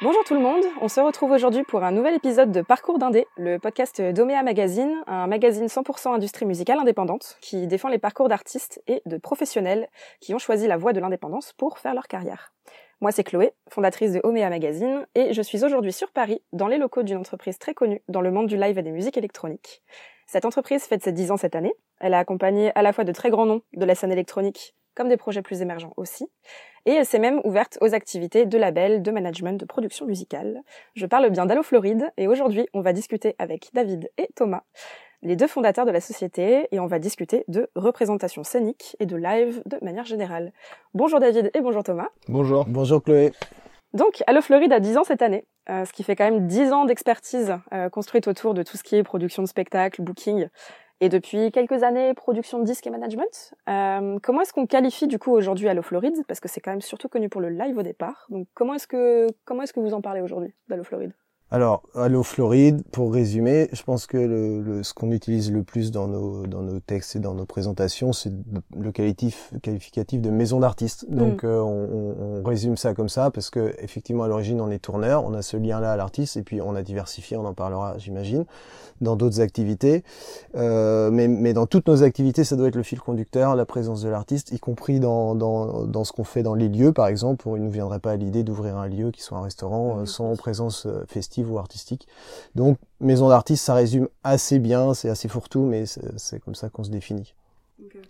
Bonjour tout le monde, on se retrouve aujourd'hui pour un nouvel épisode de Parcours d'Indé, le podcast d'Omea Magazine, un magazine 100% industrie musicale indépendante qui défend les parcours d'artistes et de professionnels qui ont choisi la voie de l'indépendance pour faire leur carrière. Moi c'est Chloé, fondatrice de Omea Magazine, et je suis aujourd'hui sur Paris, dans les locaux d'une entreprise très connue dans le monde du live et des musiques électroniques. Cette entreprise fête ses 10 ans cette année, elle a accompagné à la fois de très grands noms de la scène électronique, comme des projets plus émergents aussi. Et elle s'est même ouverte aux activités de label, de management, de production musicale. Je parle bien d'Allo Floride et aujourd'hui on va discuter avec David et Thomas, les deux fondateurs de la société, et on va discuter de représentation scénique et de live de manière générale. Bonjour David et bonjour Thomas. Bonjour. Bonjour Chloé. Donc, Allo Floride a 10 ans cette année, euh, ce qui fait quand même 10 ans d'expertise euh, construite autour de tout ce qui est production de spectacles, booking, et depuis quelques années, production de disques et management. Euh, comment est-ce qu'on qualifie du coup aujourd'hui Allo Floride? Parce que c'est quand même surtout connu pour le live au départ. Donc comment est-ce que comment est-ce que vous en parlez aujourd'hui d'Allo Floride? Alors, Allo Floride, pour résumer, je pense que le, le ce qu'on utilise le plus dans nos, dans nos textes et dans nos présentations, c'est le qualitif, qualificatif de maison d'artiste. Mm. Donc, euh, on, on, résume ça comme ça parce que effectivement, à l'origine, on est tourneur, on a ce lien-là à l'artiste et puis on a diversifié, on en parlera, j'imagine, dans d'autres activités. Euh, mais, mais dans toutes nos activités, ça doit être le fil conducteur, la présence de l'artiste, y compris dans, dans, dans ce qu'on fait dans les lieux, par exemple. Il ne nous viendrait pas à l'idée d'ouvrir un lieu qui soit un restaurant mm. sans présence euh, ou artistique. Donc maison d'artiste, ça résume assez bien, c'est assez fourre-tout, mais c'est comme ça qu'on se définit.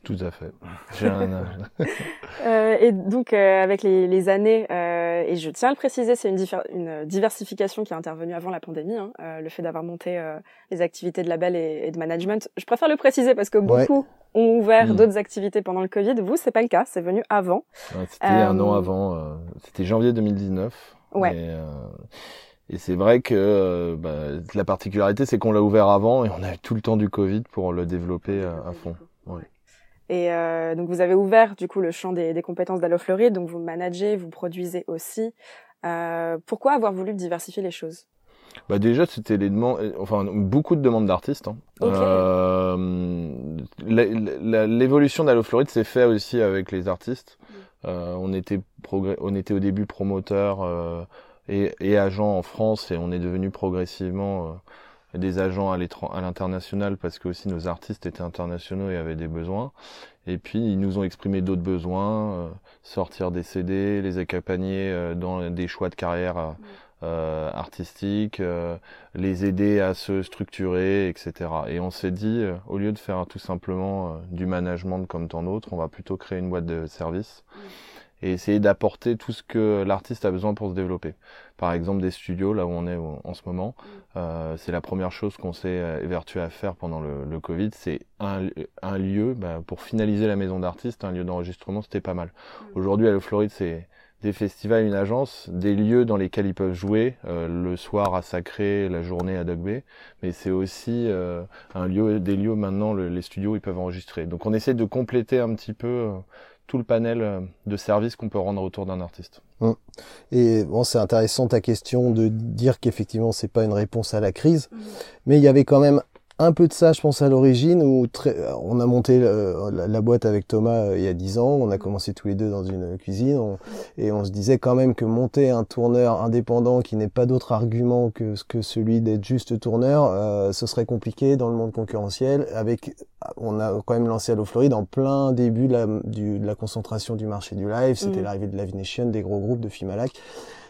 Tout à fait. J'ai un euh, et donc euh, avec les, les années, euh, et je tiens à le préciser, c'est une, une, diversification qui est intervenue avant la pandémie. Hein, euh, le fait d'avoir monté euh, les activités de label et, et, de management, je préfère le préciser parce que beaucoup ont ouvert mm. d'autres activités pendant le Covid. Vous, c'est pas le cas, c'est venu avant. C'était un an avant. C'était janvier 2019. Ouais. Et c'est vrai que euh, bah, la particularité, c'est qu'on l'a ouvert avant et on a eu tout le temps du Covid pour le développer à, à fond. Ouais. Et euh, donc vous avez ouvert du coup le champ des, des compétences d'Allo Fleury, donc vous managez, vous produisez aussi. Euh, pourquoi avoir voulu diversifier les choses? Bah déjà c'était les demandes, enfin beaucoup de demandes d'artistes. Hein. Okay. Euh, L'évolution d'Allo Floride s'est fait aussi avec les artistes. Mm. Euh, on était on était au début promoteur euh, et, et agents en France et on est devenu progressivement euh, des agents à l'international parce que aussi nos artistes étaient internationaux et avaient des besoins. Et puis ils nous ont exprimé d'autres besoins, euh, sortir des CD, les accompagner euh, dans des choix de carrière euh, artistiques, euh, les aider à se structurer, etc. Et on s'est dit, au lieu de faire tout simplement du management comme tant d'autres, on va plutôt créer une boîte de services et essayer d'apporter tout ce que l'artiste a besoin pour se développer. Par exemple, des studios, là où on est en ce moment, mm. euh, c'est la première chose qu'on s'est évertué à faire pendant le, le Covid. C'est un, un, lieu, bah, pour finaliser la maison d'artiste, un lieu d'enregistrement, c'était pas mal. Mm. Aujourd'hui, à Le Floride, c'est des festivals, une agence, des lieux dans lesquels ils peuvent jouer, euh, le soir à Sacré, la journée à Dogbe, mais c'est aussi euh, un lieu, des lieux maintenant, le, les studios, ils peuvent enregistrer. Donc on essaie de compléter un petit peu euh, tout le panel euh, de services qu'on peut rendre autour d'un artiste. Hum. Et bon, c'est intéressant ta question de dire qu'effectivement c'est pas une réponse à la crise, mmh. mais il y avait quand même un peu de ça, je pense, à l'origine, où très, on a monté euh, la, la, boîte avec Thomas euh, il y a dix ans, on a commencé tous les deux dans une cuisine, on, et on se disait quand même que monter un tourneur indépendant qui n'ait pas d'autre argument que, que celui d'être juste tourneur, euh, ce serait compliqué dans le monde concurrentiel. Avec, on a quand même lancé Allo Floride en plein début de la, du, de la concentration du marché du live, c'était mmh. l'arrivée de Live Nation, des gros groupes de Fimalac.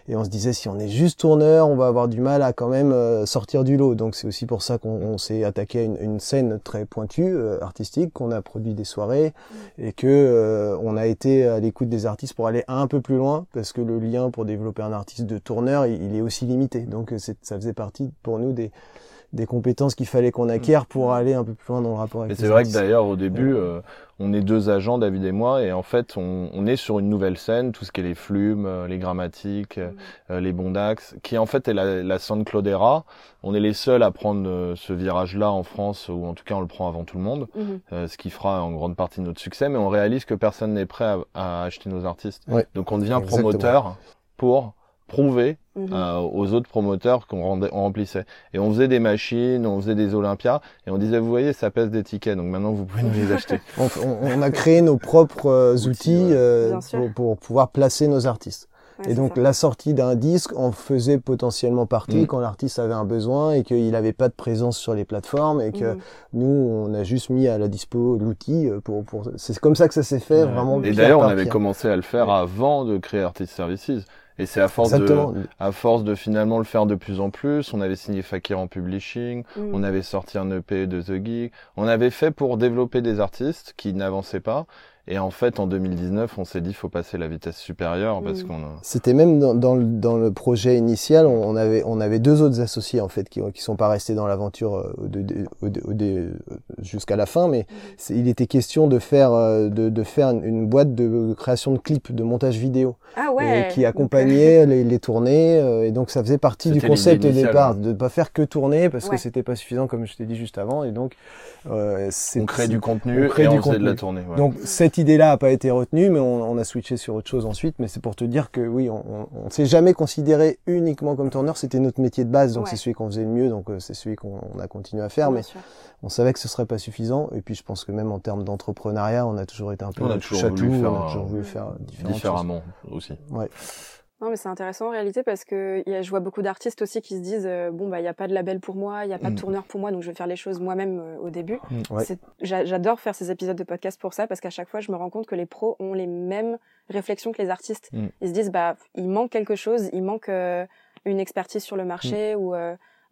Et on se disait, si on est juste tourneur, on va avoir du mal à quand même euh, sortir du lot. Donc c'est aussi pour ça qu'on s'est attaqué à une, une, scène très pointue, euh, artistique, qu'on a produit des soirées mmh. et que euh, on a été à l'écoute des artistes pour aller un peu plus loin, parce que le lien pour développer un artiste de tourneur, il, il est aussi limité. Donc ça faisait partie pour nous des des compétences qu'il fallait qu'on acquiert pour aller un peu plus loin dans le rapport avec. Et c'est vrai que d'ailleurs au début, euh, on est deux agents, David et moi, et en fait on, on, est sur une nouvelle scène, tout ce qui est les flumes, euh, les grammatiques, mm. euh, les bons d'axe, qui en fait est la, la Claudera. On est les seuls à prendre euh, ce virage-là en France, ou en tout cas on le prend avant tout le monde, mm -hmm. ce qui fera en grande partie notre succès, mais on réalise que personne n'est prêt à, à, acheter nos artistes. Ouais. Donc on devient Exactement. promoteur pour prouver mmh. euh, aux autres promoteurs qu'on remplissait. Et on faisait des machines, on faisait des Olympias, et on disait, vous voyez, ça pèse des tickets, donc maintenant vous pouvez nous les acheter. on, on, a créé nos propres euh, outils euh, pour, pour, pouvoir placer nos artistes. et donc la sortie d'un disque en faisait potentiellement partie mm. quand l'artiste avait un besoin et qu'il n'avait pas de présence sur les plateformes et que mm. nous on a juste mis à la dispo l'outil pour, pour... c'est comme ça que ça s'est fait vraiment. Et d'ailleurs on avait commencé à le faire avant de créer Artist Services. Et c'est à force de, à force de finalement le faire de plus en plus. On avait signé Fakir en publishing, mm. on avait sorti un EP de The Geek. On avait fait pour développer des artistes qui n'avançaient pas. Et en fait, en 2019, on s'est dit faut passer la vitesse supérieure parce mm. qu'on. C'était même dans, dans, le, dans, le, projet initial, on avait on avait deux autres associés en fait qui qui sont pas restés dans l'aventure euh, de, jusqu'à la fin, mais mm. il était question de faire euh, de, de faire une, boîte de création de clips, de montage vidéo, ah ouais, qui accompagnait les, les, tournées. Euh, et donc ça faisait partie du concept au départ, de pas faire que tourner parce que c'était pas suffisant comme je t'ai dit juste avant. Et donc euh, on crée du contenu on crée et du on contenu. de la tournée. Ouais. Donc cette idée-là a pas été retenue, mais on, on, a switché sur autre chose ensuite. Mais c'est pour te dire que oui, on, on, s'est jamais considéré uniquement comme tourneur. C'était notre métier de base, donc c'est celui qu'on faisait le mieux, donc euh, c'est celui qu'on a continué à faire. mais on savait que ce serait pas suffisant. Et puis je pense que même en termes d'entrepreneuriat, on a toujours été un peu on a toujours voulu faire, on a toujours voulu faire différemment aussi. Ouais. Non, mais c'est intéressant en réalité parce que y a, je vois beaucoup d'artistes aussi qui se disent euh, bon bah il y a pas de label pour moi, il y a pas de mm. tourneur pour moi, donc je vais faire les choses moi-même euh, au début. Mm. J'adore faire ces épisodes de podcast pour ça parce qu'à chaque fois je me rends compte que les pros ont les mêmes réflexions que les artistes. Mm. Ils se disent bah il manque quelque chose, il manque euh, une expertise sur le marché ou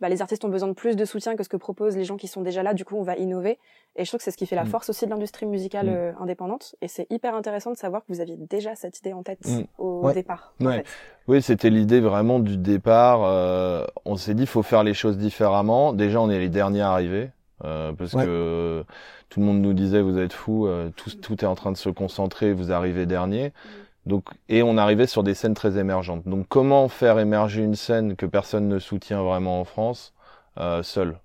bah, les artistes ont besoin de plus de soutien que ce que proposent les gens qui sont déjà là. Du coup, on va innover. Et je trouve que c'est ce qui fait la mm. force aussi de l'industrie musicale mm. euh, indépendante. Et c'est hyper intéressant de savoir que vous aviez déjà cette idée en tête mm. au départ. Oui, c'était l'idée vraiment du départ. Euh, on s'est dit, faut faire les choses différemment. Déjà, on est les derniers arrivés. Euh, parce que tout le monde nous disait vous êtes fous, euh, tout, tout est en train de se concentrer, vous arrivez dernier. Donc, et on arrivait sur des scènes très émergentes. Donc, comment faire émerger une scène que personne ne soutient vraiment en France euh, seul?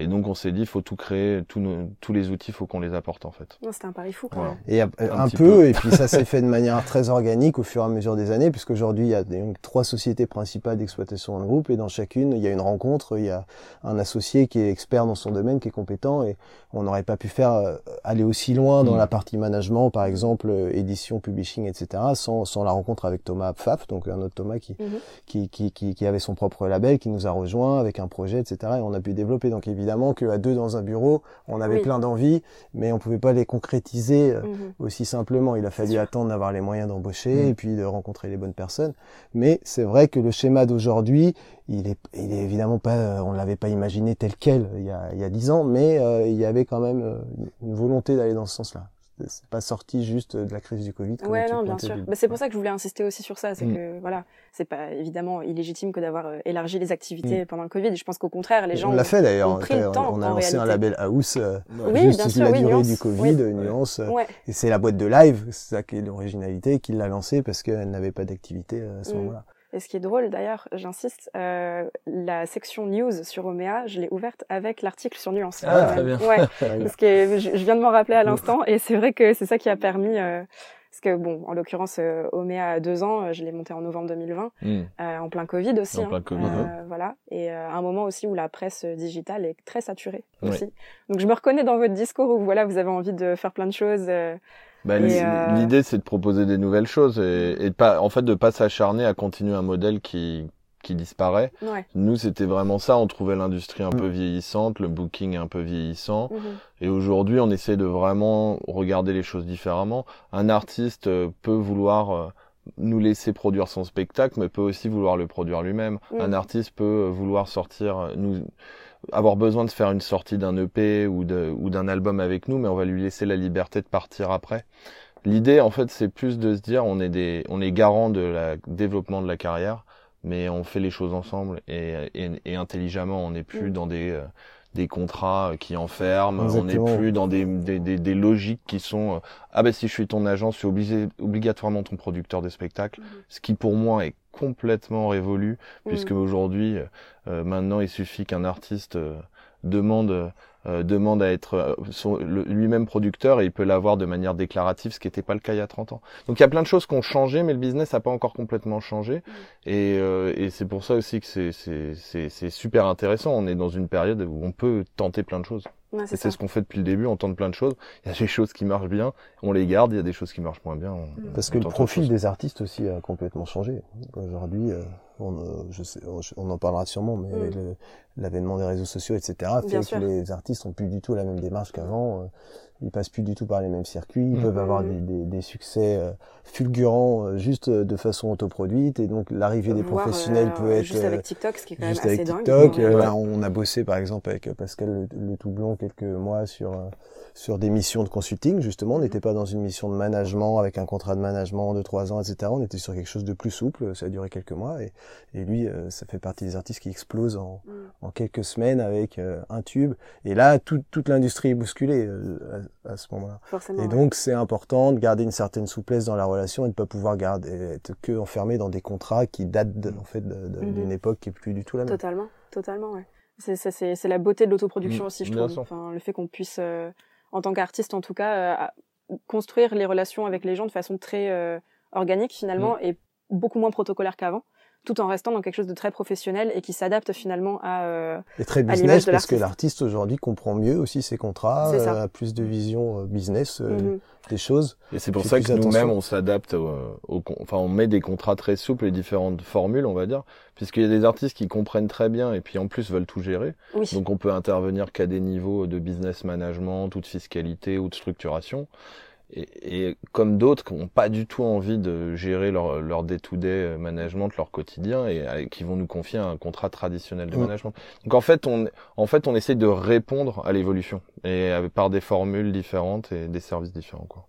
Et donc on s'est dit, il faut tout créer, tous, tous les outils, il faut qu'on les apporte en fait. C'était un pari fou quand même. Et un, peu, et puis ça s'est fait de manière très organique au fur et à mesure des années, puisqu'aujourd'hui il y a donc, trois sociétés principales d'exploitation dans le groupe, et dans chacune il y a une rencontre, il y a un associé qui est expert dans son domaine, qui est compétent, et on n'aurait pas pu faire euh, aller aussi loin dans mm. la partie management, par exemple euh, édition, publishing, etc., sans, sans la rencontre avec Thomas Pfaff, donc un autre Thomas qui, mm-hmm. qui, qui, qui, qui, avait son propre label, qui nous a rejoint avec un projet, etc., et on a pu développer. Donc évidemment évidemment qu'à deux dans un bureau, on avait plein d'envies, mais on pouvait pas les concrétiser euh, mhm. aussi simplement. Il a fallu attendre d'avoir les moyens d'embaucher mhm. et puis de rencontrer les bonnes personnes. Mais c'est vrai que le schéma d'aujourd'hui, il est, il est évidemment pas, euh, on l'avait pas imaginé tel quel il y a, il y a dix ans, mais euh, il y avait quand même une volonté d'aller dans ce sens-là c'est pas sorti juste de la crise du Covid. ouais, non, bien sûr. c'est pour ça que je voulais insister aussi sur ça. C'est mm. que voilà, c'est pas évidemment illégitime que d'avoir euh, élargi les activités mm. pendant le Covid. Je pense qu'au contraire, les gens. On l'a fait d'ailleurs. On, a lancé un label house euh, oui, juste bien sûr, la durée du Covid, nuance. Euh, et c'est la boîte de live, c'est ça qui est l'originalité, qui l'a lancé parce qu'elle n'avait pas d'activité à ce mm. moment-là. Et ce qui est drôle, d'ailleurs, j'insiste, euh, la section news sur Omea, je l'ai ouverte avec l'article sur Nuance. Ah, très bien. Ouais, parce que je, viens de m'en rappeler à l'instant, et c'est vrai que c'est ça qui a permis. Euh, parce que bon, en l'occurrence, euh, Omea a deux ans, euh, je l'ai monté en novembre 2020, hmm. euh, en plein Covid aussi. En plein hein. Covid. Euh, voilà, et à un moment aussi où la presse digitale est très saturée aussi. Donc je me reconnais dans votre discours où voilà, vous avez envie de faire plein de choses. Bah, euh, L'idée, c'est de proposer des nouvelles choses et, et de pas, en fait, de pas s'acharner à continuer un modèle qui qui disparaît. Nous, c'était vraiment ça. On trouvait l'industrie un mm. peu vieillissante, le booking un peu vieillissant. Mm-hmm. Et aujourd'hui, on essaie de vraiment regarder les choses différemment. Un artiste euh, peut vouloir euh, nous laisser produire son spectacle, mais peut aussi vouloir le produire lui-même. Mm. Un artiste peut vouloir sortir, nous avoir besoin de faire une sortie d'un EP ou de, ou d'un album avec nous, mais on va lui laisser la liberté de partir après. L'idée, en fait, c'est plus de se dire, on est des, on est garant de la développement de la carrière, mais on fait les choses ensemble et, et, et intelligemment. On n'est plus mm. dans des, euh, des contrats qui enferment, on n'est plus dans des, des, des, des, logiques qui sont, euh, ah ben si je suis ton agent, je suis obligé, obligatoirement ton producteur de spectacle, mm. ce qui pour moi est complètement révolu, puisque mm. aujourd'hui, euh, maintenant, il suffit qu'un artiste euh, demande euh, demande à être lui-même producteur et il peut l'avoir de manière déclarative, ce qui n'était pas le cas il y a 30 ans. Donc il y a plein de choses qui ont changé, mais le business n'a pas encore complètement changé. Mm. Et, et c'est pour ça aussi que c'est super intéressant. On est dans une période où on peut tenter plein de choses. Ouais, Et c'est ce qu'on fait depuis le début, on tente plein de choses. Il y a des choses qui marchent bien, on les garde, il y a des choses qui marchent moins bien. on- Mm. Parce on que le profil des artistes aussi a complètement changé. Aujourd'hui, euh, on, euh, je sais, on, on en parlera sûrement, mais Mm. l'avènement des réseaux sociaux, etc., fait Bien que sûr. les artistes ont plus du tout la même démarche qu'avant. euh, Ils passent plus du tout par les mêmes circuits. Ils Mm. peuvent avoir Mm. des, des, des succès euh, fulgurants juste de façon autoproduite. Et donc l'arrivée des Voir, professionnels peut être Juste avec TikTok, ce qui est quand même juste assez avec. TikTok. Là, on a bossé par exemple avec Pascal le, le Toublon quelques mois sur sur des missions de consulting. Justement, on n'était pas dans une mission de management avec un contrat de management de trois ans, etc. On était sur quelque chose de plus souple. Ça a duré quelques mois et, et lui, euh, ça fait partie des artistes qui explosent en, Mm. en quelques semaines avec euh, un tube. Et là, tout- toute l'industrie est bousculée euh, à, à ce moment-là. Et ouais. donc, c'est important de garder une certaine souplesse dans la relation et de pas pouvoir garder, être que enfermé dans des contrats qui datent de- en fait Mhm. d'une époque qui est plus du tout la même. Totalement, totalement, ouais. C'est, la beauté de l'autoproduction Mm, aussi, je bien trouve. Enfin, le fait qu'on puisse, euh, en tant qu'artiste en tout cas, euh, construire les relations avec les gens de façon très euh, organique finalement Mm. et beaucoup moins protocolaire qu'avant, tout en restant dans quelque chose de très professionnel et qui s'adapte finalement à. euh, Et très l'image business de parce que l'artiste. aujourd'hui comprend mieux aussi ses contrats, euh, a plus de vision euh, business euh, mhm. des choses. Et c'est pour ça que nous-mêmes, on s'adapte enfin, on met des contrats très souples et différentes formules, on va dire, puisqu'il y a des artistes qui comprennent très bien et puis en plus veulent tout gérer. Oui. Donc on peut intervenir qu'à des niveaux de business management, ou de fiscalité ou de structuration. Et, et comme d'autres qui n'ont pas du tout envie de gérer leur, leur day-to-day management, leur quotidien, et euh, qui vont nous confier un contrat traditionnel de Mm. management. Donc en fait, on, en fait, on essaie de répondre à l'évolution et euh, par des formules différentes et des services différents. Quoi.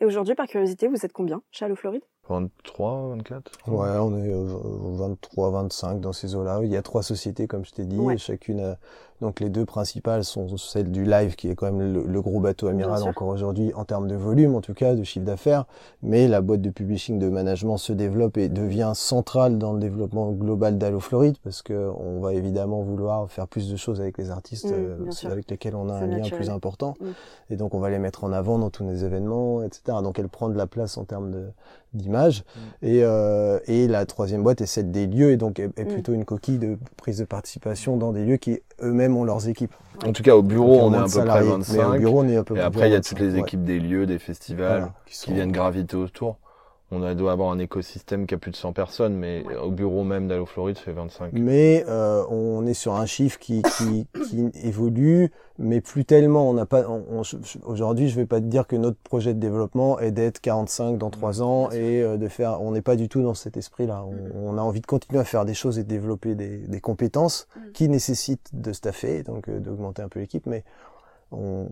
Et aujourd'hui, par curiosité, vous êtes combien chez Allo Floride? 23, 24 Ouais, on est euh, 23, 25 dans ces eaux-là. Il y a trois sociétés, comme je t'ai dit, Ouais. et chacune a... Donc les deux principales sont celles du live, qui est quand même le, le gros bateau amiral encore aujourd'hui, en termes de volume en tout cas, de chiffre d'affaires. Mais la boîte de publishing de management se développe et devient centrale dans le développement global d'Allo Floride, parce que on va évidemment vouloir faire plus de choses avec les artistes Mm, euh, avec lesquels on a un lien plus important. Mm. Et donc on va les mettre en avant dans tous nos événements, etc. Donc elle prend de la place en termes de d'image. Et, euh, et la troisième boîte est celle des lieux, et donc est, est Mm. plutôt une coquille de prise de participation dans des lieux qui eux-mêmes ont leurs équipes. En tout cas, au bureau, on est à peu près salariés, 25. Mais au bureau, on est peu Et après, il y a 25, toutes les ouais. équipes des lieux, des festivals, Voilà, qui sont- viennent graviter autour. On a, doit avoir un écosystème qui a plus de 100 personnes, mais Ouais. au bureau même d'Allo Floride, c'est 25. Mais euh, on est sur un chiffre qui, qui, qui évolue, mais plus tellement. On n'a pas. on- on- je- je- Aujourd'hui, je vais pas te dire que notre projet de développement est d'être 45 dans trois ans Bien sûr. et euh, de faire. On n'est pas du tout dans cet esprit-là. On, on a envie de continuer à faire des choses et de développer des, des compétences Mhm. qui nécessitent de staffer, donc euh, d'augmenter un peu l'équipe, mais on,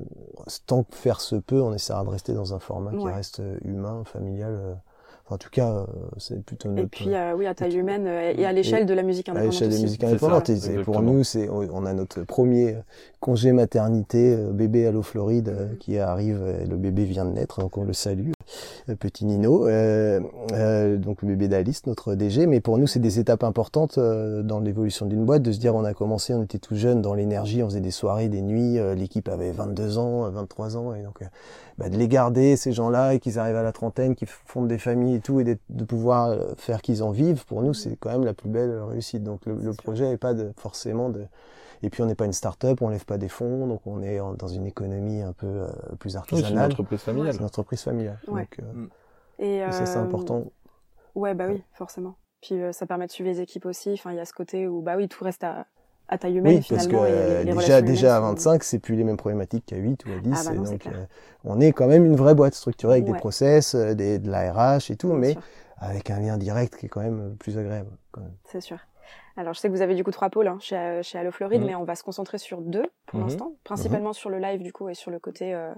tant que faire se peut, on essaiera de rester dans un format qui reste euh, humain, familial. Enfin, en tout cas, euh, c'est plutôt notre. Et puis, euh, oui, à taille humaine euh, et à l'échelle de la musique à indépendante l'échelle des musiques C'est indépendantes. Et pour nous, c'est on a notre premier congé maternité euh, bébé Allo Floride euh, Mhm. qui arrive. euh, Le bébé vient de naître, donc on le salue, petit Nino. Euh, euh, donc le bébé d'Alice, notre DG. Mais pour nous, c'est des étapes importantes euh, dans l'évolution d'une boîte de se dire on a commencé, on était tout jeune dans l'énergie, on faisait des soirées, des nuits. euh, L'équipe avait 22 ans, euh, 23 ans, et donc euh, bah, de les garder ces gens-là et qu'ils arrivent à la trentaine, qu'ils fondent des familles et tout, et de pouvoir euh, faire qu'ils en vivent, pour nous, c'est quand même la plus belle réussite. Donc le, le projet n'est pas de, forcément de... Et puis on n'est pas une start-up, on lève pas des fonds, donc on est en- dans une économie un peu euh, plus Oui, c'est une artisanale. entreprise familiale. c'est une entreprise familiale. Ouais. Donc, euh, Et, et ça c'est euh, important. Ouais, bah oui, forcément. Puis euh, ça permet de suivre les équipes aussi. Enfin, il y a ce côté où, bah oui, tout reste à, à taille humaine Oui, parce que finalement. et les- les déjà, à humaines sont- 25, c'est plus les mêmes problématiques qu'à 8 ou à 10. Ah bah non, et c'est donc, clair. euh, on est quand même une vraie boîte structurée avec Ouais. des process, des, de la RH et tout, Bien mais sûr, avec un lien direct qui est quand même plus agréable. Quand même. c'est sûr. Alors, je sais que vous avez du coup trois pôles hein, chez, euh, chez Allo Floride, Mhm. mais on va se concentrer sur deux pour Mhm. l'instant, principalement sur le live du coup et sur le côté, euh,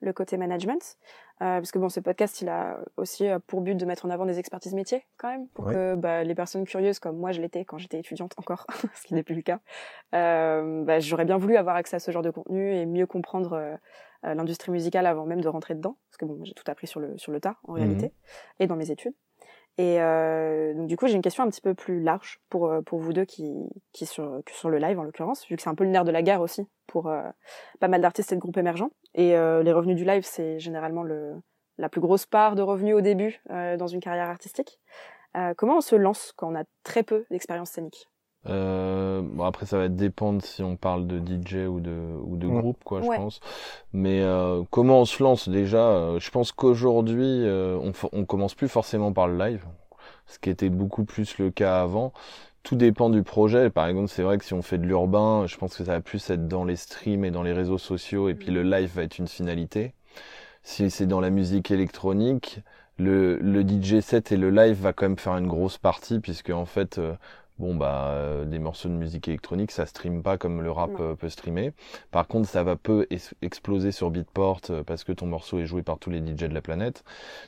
le côté management. Euh, parce que bon, ce podcast, il a aussi euh, pour but de mettre en avant des expertises métiers quand même, pour Ouais. que bah, les personnes curieuses comme moi je l'étais quand j'étais étudiante encore, ce qui n'est plus le cas, euh, bah, j'aurais bien voulu avoir accès à ce genre de contenu et mieux comprendre euh, l'industrie musicale avant même de rentrer dedans, parce que bon, j'ai tout appris sur le sur le tas en Mhm. réalité et dans mes études. Et euh, donc du coup, j'ai une question un petit peu plus large pour euh, pour vous deux qui qui sur que sur le live en l'occurrence, vu que c'est un peu le nerf de la guerre aussi pour euh, pas mal d'artistes et de groupes émergents. Et les revenus du live, c'est généralement le la plus grosse part de revenus au début dans une carrière artistique. Comment on se lance quand on a très peu d'expérience scénique? Euh, bon après ça va dépendre si on parle de DJ ou de ou de Ouais. groupe quoi je Ouais. pense. Mais euh, comment on se lance déjà euh, Je pense qu'aujourd'hui euh, on on commence plus forcément par le live, ce qui était beaucoup plus le cas avant. Tout dépend du projet. Par exemple, c'est vrai que si on fait de l'urbain, je pense que ça va plus être dans les streams et dans les réseaux sociaux, et puis le live va être une finalité. Si c'est dans la musique électronique, le, le DJ set et le live va quand même faire une grosse partie, puisque en fait, euh, bon bah, euh, des morceaux de musique électronique, ça stream pas comme le rap euh, peut streamer. Par contre, ça va peu exploser sur Beatport euh, parce que ton morceau est joué par tous les DJ de la planète.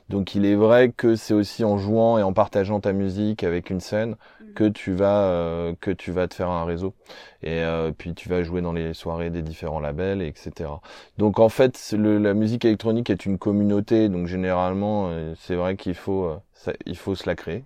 Donc, il est vrai que c'est aussi en jouant et en partageant ta musique avec une scène que tu vas euh, que tu vas te faire un réseau. Et euh, puis tu vas jouer dans les soirées des différents labels et etc donc en fait le, la musique électronique est une communauté. Donc généralement c'est vrai qu'il faut ça- il faut se la créer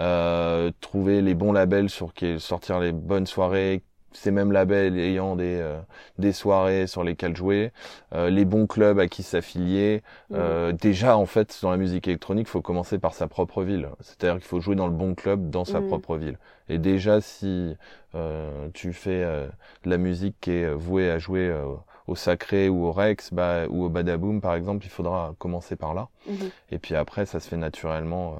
euh, trouver les bons labels sur qui sortir les bonnes soirées ces mêmes labels ayant des euh, des soirées sur lesquelles jouer euh, les bons clubs à qui s'affilier euh, déjà, en fait, dans la musique électronique, il faut commencer par sa propre ville. C'est-à-dire qu'il faut jouer dans le bon club dans sa Mhm. propre ville. Et déjà, si euh, tu fais euh, de la musique qui est vouée à jouer euh, au Sacré ou au Rex bah, ou au Badaboom, par exemple, il faudra commencer par là. Mhm. Et puis après, ça se fait naturellement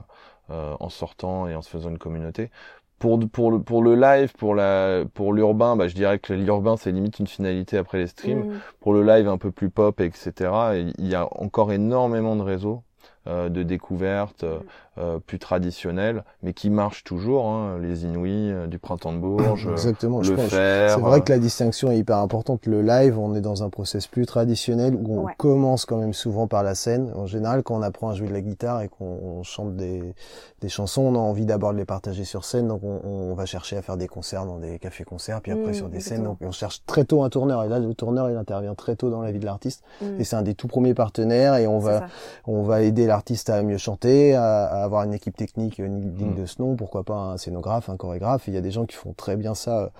euh, en sortant et en se faisant une communauté. Pour, pour, le, pour le live, pour la pour l'urbain, bah, je dirais que l'urbain, c'est limite une finalité après les streams Mhm. pour le live un peu plus pop, etc. Il y a encore énormément de réseaux euh, de découvertes euh, euh, plus traditionnels, mais qui marchent toujours. Hein, les Inouïs euh, du printemps de Bourges, Exactement. je le pense. fer. C'est vrai euh, que la distinction est hyper importante. Le live, on est dans un process plus traditionnel où on Ouais. commence quand même souvent par la scène. En général, quand on apprend à jouer de la guitare et qu'on on chante des, des chansons, on a envie d'abord de les partager sur scène. Donc on, on va chercher à faire des concerts dans des cafés-concerts, puis après Mmh, sur des scènes. Donc on cherche très tôt un tourneur. Et là, le tourneur, il intervient très tôt dans la vie de l'artiste. Mhm. Et c'est un des tout premiers partenaires. Et on va ça. on va aider l'artiste à mieux chanter, à, à avoir une équipe technique euh, digne Mm. de ce nom, pourquoi pas un scénographe, un chorégraphe. Il y a des gens qui font très bien ça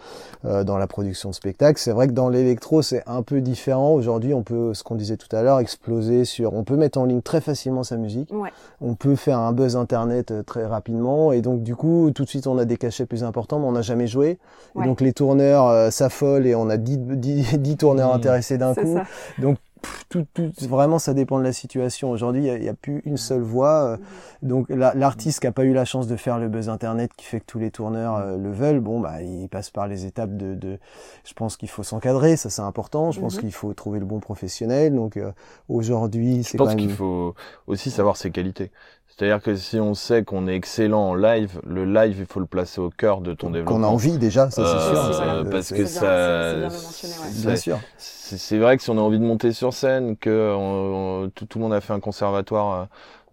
euh, dans la production de spectacles. C'est vrai que dans l'électro, c'est un peu différent. Aujourd'hui, on peut, ce qu'on disait tout à l'heure, exploser sur, on peut mettre en ligne très facilement sa musique. Ouais. On peut faire un buzz internet euh, très rapidement. Et donc, du coup, tout de suite, on a des cachets plus importants, mais on n'a jamais joué. Et Ouais. donc, les tourneurs euh, s'affolent et on a 10, 10, 10 tourneurs Mm. intéressés d'un C'est coup. ça. Donc pff, tout, tout, vraiment, ça dépend de la situation. Aujourd'hui, il n'y a, plus une seule voix. euh, Donc la- l'artiste qui a pas eu la chance de faire le buzz internet qui fait que tous les tourneurs euh, le veulent, bon bah il passe par les étapes de. de je pense qu'il faut s'encadrer, ça c'est important. Je pense Mhm. qu'il faut trouver le bon professionnel. Donc euh, aujourd'hui, Je c'est pense quand qu'il faut aussi savoir ses qualités. C'est-à-dire que si on sait qu'on est excellent en live, le live, il faut le placer au cœur de ton développement. Qu'on a envie déjà, ça c'est sûr. euh, parce c'est- que bien, ça, c'est ouais. Vrai que si on a envie de monter sur scène, que on- on- tout, tout le monde a fait un conservatoire euh,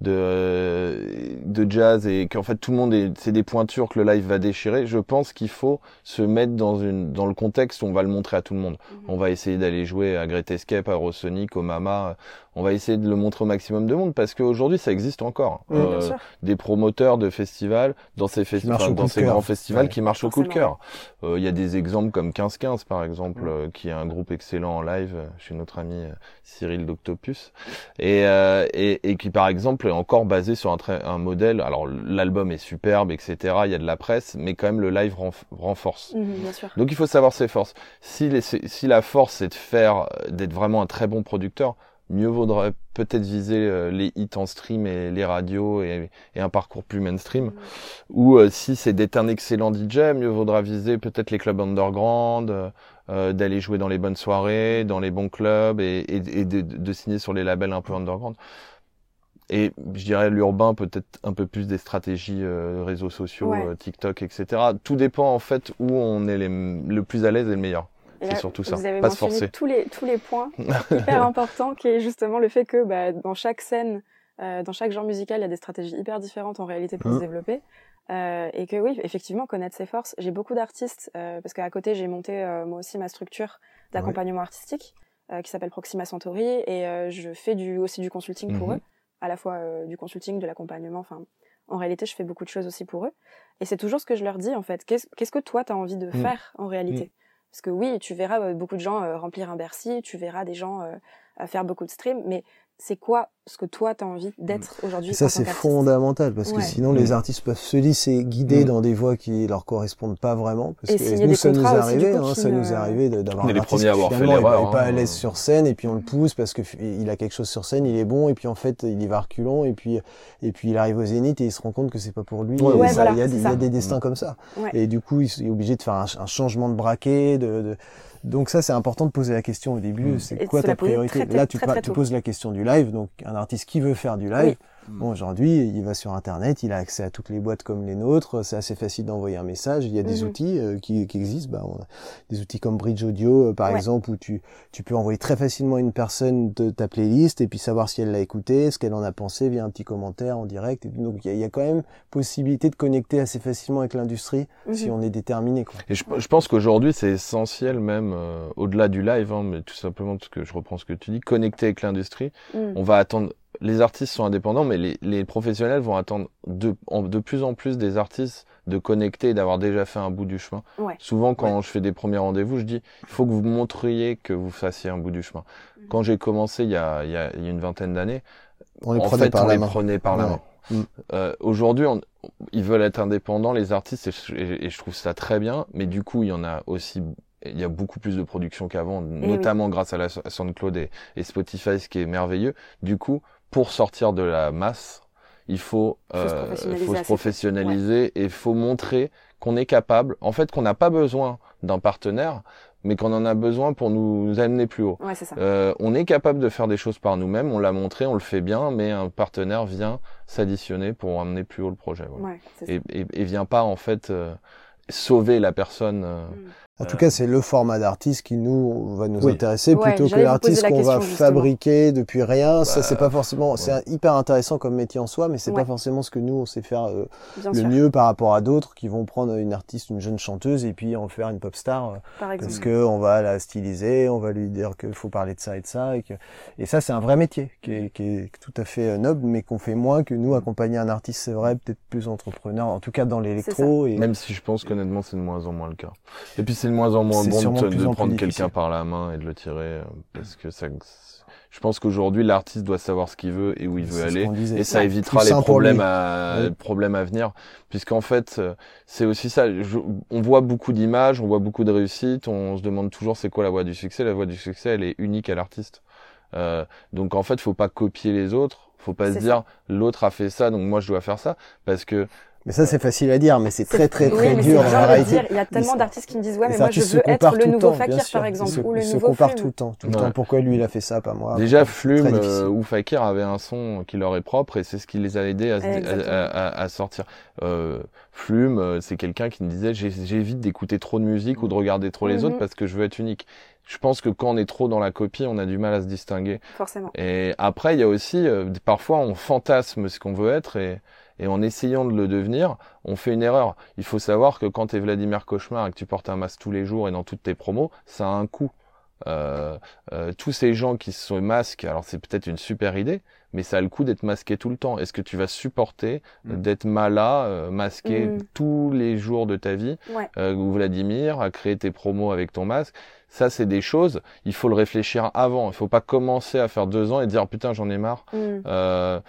de de jazz et qu'en fait tout le monde est c'est des pointures que le live va déchirer, je pense qu'il faut se mettre dans une dans le contexte où on va le montrer à tout le monde. Mhm. On va essayer d'aller jouer à Great Escape, à Eurosonic, au Mama. On va essayer de le montrer au maximum de monde parce qu'aujourd'hui ça existe encore. Bien Euh, sûr. des promoteurs de festivals dans ces, festi- marchent enfin, au dans ces cœur. grands festivals Ouais. qui marchent au coup de cœur. Euh, Il y a des exemples comme 15-15 par exemple, Mm. euh, qui est un groupe excellent en live chez notre ami Cyril d'Octopus, et, euh, et, et qui par exemple est encore basé sur un, un modèle. Alors l'album est superbe, etc. Il y a de la presse, mais quand même le live renf- renforce. Mhm, bien sûr. Donc il faut savoir ses forces. Si, les- si la force c'est de faire, euh, d'être vraiment un très bon producteur, mieux vaudrait peut-être viser euh, les hits en stream et les radios et, et un parcours plus mainstream. Mhm. Ou euh, si c'est d'être un excellent DJ, mieux vaudra viser peut-être les clubs underground, euh, euh, d'aller jouer dans les bonnes soirées, dans les bons clubs et, et, et de, de signer sur les labels un peu underground. Et je dirais l'urbain peut-être un peu plus des stratégies euh, réseaux sociaux, Ouais. euh, TikTok, etc. Tout dépend en fait où on est les, le plus à l'aise et le meilleur. C'est surtout ça. Vous avez Pas se mentionné forcer. tous les tous les points hyper importants, qui est justement le fait que bah, dans chaque scène, euh, dans chaque genre musical, il y a des stratégies hyper différentes en réalité pour Mhm. se développer. Euh, et que oui, effectivement, connaître ses forces. J'ai beaucoup d'artistes, euh, parce qu'à côté, j'ai monté euh, moi aussi ma structure d'accompagnement artistique, qui s'appelle Proxima Centauri, et je fais du, aussi du consulting pour Mhm. eux, à la fois euh, du consulting, de l'accompagnement, enfin, en réalité, je fais beaucoup de choses aussi pour eux. Et c'est toujours ce que je leur dis, en fait. Qu'est-ce que toi, tu as envie de Mhm. faire en réalité? Parce que oui, tu verras euh, beaucoup de gens euh, remplir un Bercy, tu verras des gens faire beaucoup de streams, mais c'est quoi ce que toi tu as envie d'être aujourd'hui Ça c'est fondamental parce que sinon les mm. artistes peuvent se laisser guider mm. dans des voies qui leur correspondent pas vraiment parce que nous ça nous est arrivé hein, ça nous est arrivé d'avoir un artiste qui finalement n'est pas à l'aise sur scène et puis on le pousse parce que il a quelque chose sur scène, il est bon et puis en fait il y va reculant et puis et puis il arrive au zénith et il se rend compte que c'est pas pour lui. il, y a, y a, des destins comme ça. Et du coup il est obligé de faire un, un changement de braquet de, de donc ça, c'est important de poser la question au début. Mm. C'est quoi ta priorité Là, tu, tu, poses la question du live. Donc, un artiste qui veut faire du live, Bon, aujourd'hui, il va sur Internet, il a accès à toutes les boîtes comme les nôtres. C'est assez facile d'envoyer un message. Il y a des mhm. outils euh, qui, qui, existent. Bah, on a des outils comme Bridge Audio, euh, par exemple, où tu, tu peux envoyer très facilement une personne de ta playlist et puis savoir si elle l'a écouté, ce qu'elle en a pensé via un petit commentaire en direct. donc, il y, a, quand même possibilité de connecter assez facilement avec l'industrie si mhm. on est déterminé. Quoi. Et je, je pense qu'aujourd'hui, c'est essentiel même, euh, au-delà du live, hein, mais tout simplement parce que je reprends ce que tu dis, connecter avec l'industrie. Mhm. On va attendre les artistes sont indépendants, mais les, les professionnels vont attendre de, de, plus en plus des artistes de connecter et d'avoir déjà fait un bout du chemin. Souvent, quand je fais des premiers rendez-vous, je dis il faut que vous montriez que vous fassiez un bout du chemin. Mhm. Quand j'ai commencé il y a, il y a, il y a une vingtaine d'années, on les prenait par on la les main. prenait par la main. Mm. Euh, Aujourd'hui, ils veulent être indépendants, les artistes, et je, et je, trouve ça très bien. Mais du coup, il y en a aussi, il y a beaucoup plus de production qu'avant, eh notamment grâce à la SoundCloud et, et Spotify, ce qui est merveilleux. Du coup, pour sortir de la masse, il faut, euh, faut se professionnaliser et il faut montrer qu'on est capable, en fait, qu'on n'a pas besoin d'un partenaire, mais qu'on en a besoin pour nous, amener plus haut. Ouais, ça. Euh, on est capable de faire des choses par nous-mêmes, on l'a montré, on le fait bien, mais un partenaire vient s'additionner pour amener plus haut le projet. Voilà. et, et, et, vient pas en fait euh, sauver la personne. Euh, mm. En tout cas, c'est le format d'artiste qui nous va nous intéresser plutôt que l'artiste qu'on va fabriquer depuis rien. ça, c'est pas bah, forcément. C'est hyper intéressant comme métier en soi, mais c'est pas forcément ce que nous on sait faire euh, le mieux par rapport à d'autres qui vont prendre une artiste, une jeune chanteuse et puis en faire une pop star euh, parce que on va la styliser, on va lui dire qu'il faut parler de ça et de ça et que et ça c'est un vrai métier qui est, qui est tout à fait euh, noble, mais qu'on fait moins que nous accompagner un artiste. C'est vrai, peut-être plus entrepreneur, en tout cas dans l'électro. Et... Même si je pense qu'honnêtement c'est de moins en moins le cas. Et puis c'est de moins en moins bon de, de prendre quelqu'un par la main et de le tirer euh, parce que ça je pense qu'aujourd'hui l'artiste doit savoir ce qu'il veut et où il veut aller. et ça évitera les problèmes à problèmes à venir. Puisqu'en fait euh, c'est aussi ça on voit beaucoup d'images on voit beaucoup de réussites on se demande toujours c'est quoi la voie du succès. La voie du succès elle est unique à l'artiste. Euh, donc en fait faut pas copier les autres faut pas se dire l'autre a fait ça donc moi je dois faire ça. Parce que mais ça, c'est facile à dire, mais c'est très, très, très dur en réalité. Il y a tellement d'artistes qui me disent, ouais, mais moi, je veux être le nouveau Fakir, par exemple, ou le nouveau se comparent tout le temps, tout le temps. Pourquoi lui, il a fait ça, pas moi? Déjà, Flume euh, ou Fakir avaient un son qui leur est propre et c'est ce qui les a aidés à, à, à, sortir. Euh, Flume, euh, c'est quelqu'un qui me disait, j'évite d'écouter trop de musique ou de regarder trop les autres parce que je veux être unique je pense que quand on est trop dans la copie, on a du mal à se distinguer. Forcément. Et après, il y a aussi, euh, parfois, on fantasme ce qu'on veut être et, et en essayant de le devenir, on fait une erreur. Il faut savoir que quand tu es Vladimir Cauchemar et que tu portes un masque tous les jours et dans toutes tes promos, ça a un coût. Euh, euh, tous ces gens qui se masquent, alors c'est peut-être une super idée, mais ça a le coup d'être masqué tout le temps. Est-ce que tu vas supporter mm. d'être malade, euh, masqué mm. tous les jours de ta vie, ouais. euh, Vladimir, à créer tes promos avec ton masque? Ça, c'est des choses, il faut le réfléchir avant. Il faut pas commencer à faire deux ans et dire putain, j'en ai marre. Mm. Euh,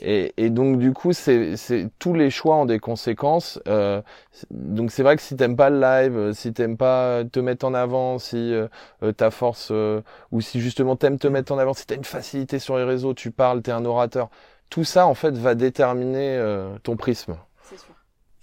et, et, donc, du coup, c'est tous les choix ont des conséquences. Euh, donc, c'est vrai que si t'aimes pas le live, si t'aimes pas te mettre en avant, si euh, ta force, euh, ou si justement t'aimes te mettre en avant, si t'as une facilité sur les réseaux, tu parles, t'es un orateur, tout ça, en fait, va déterminer euh, ton prisme.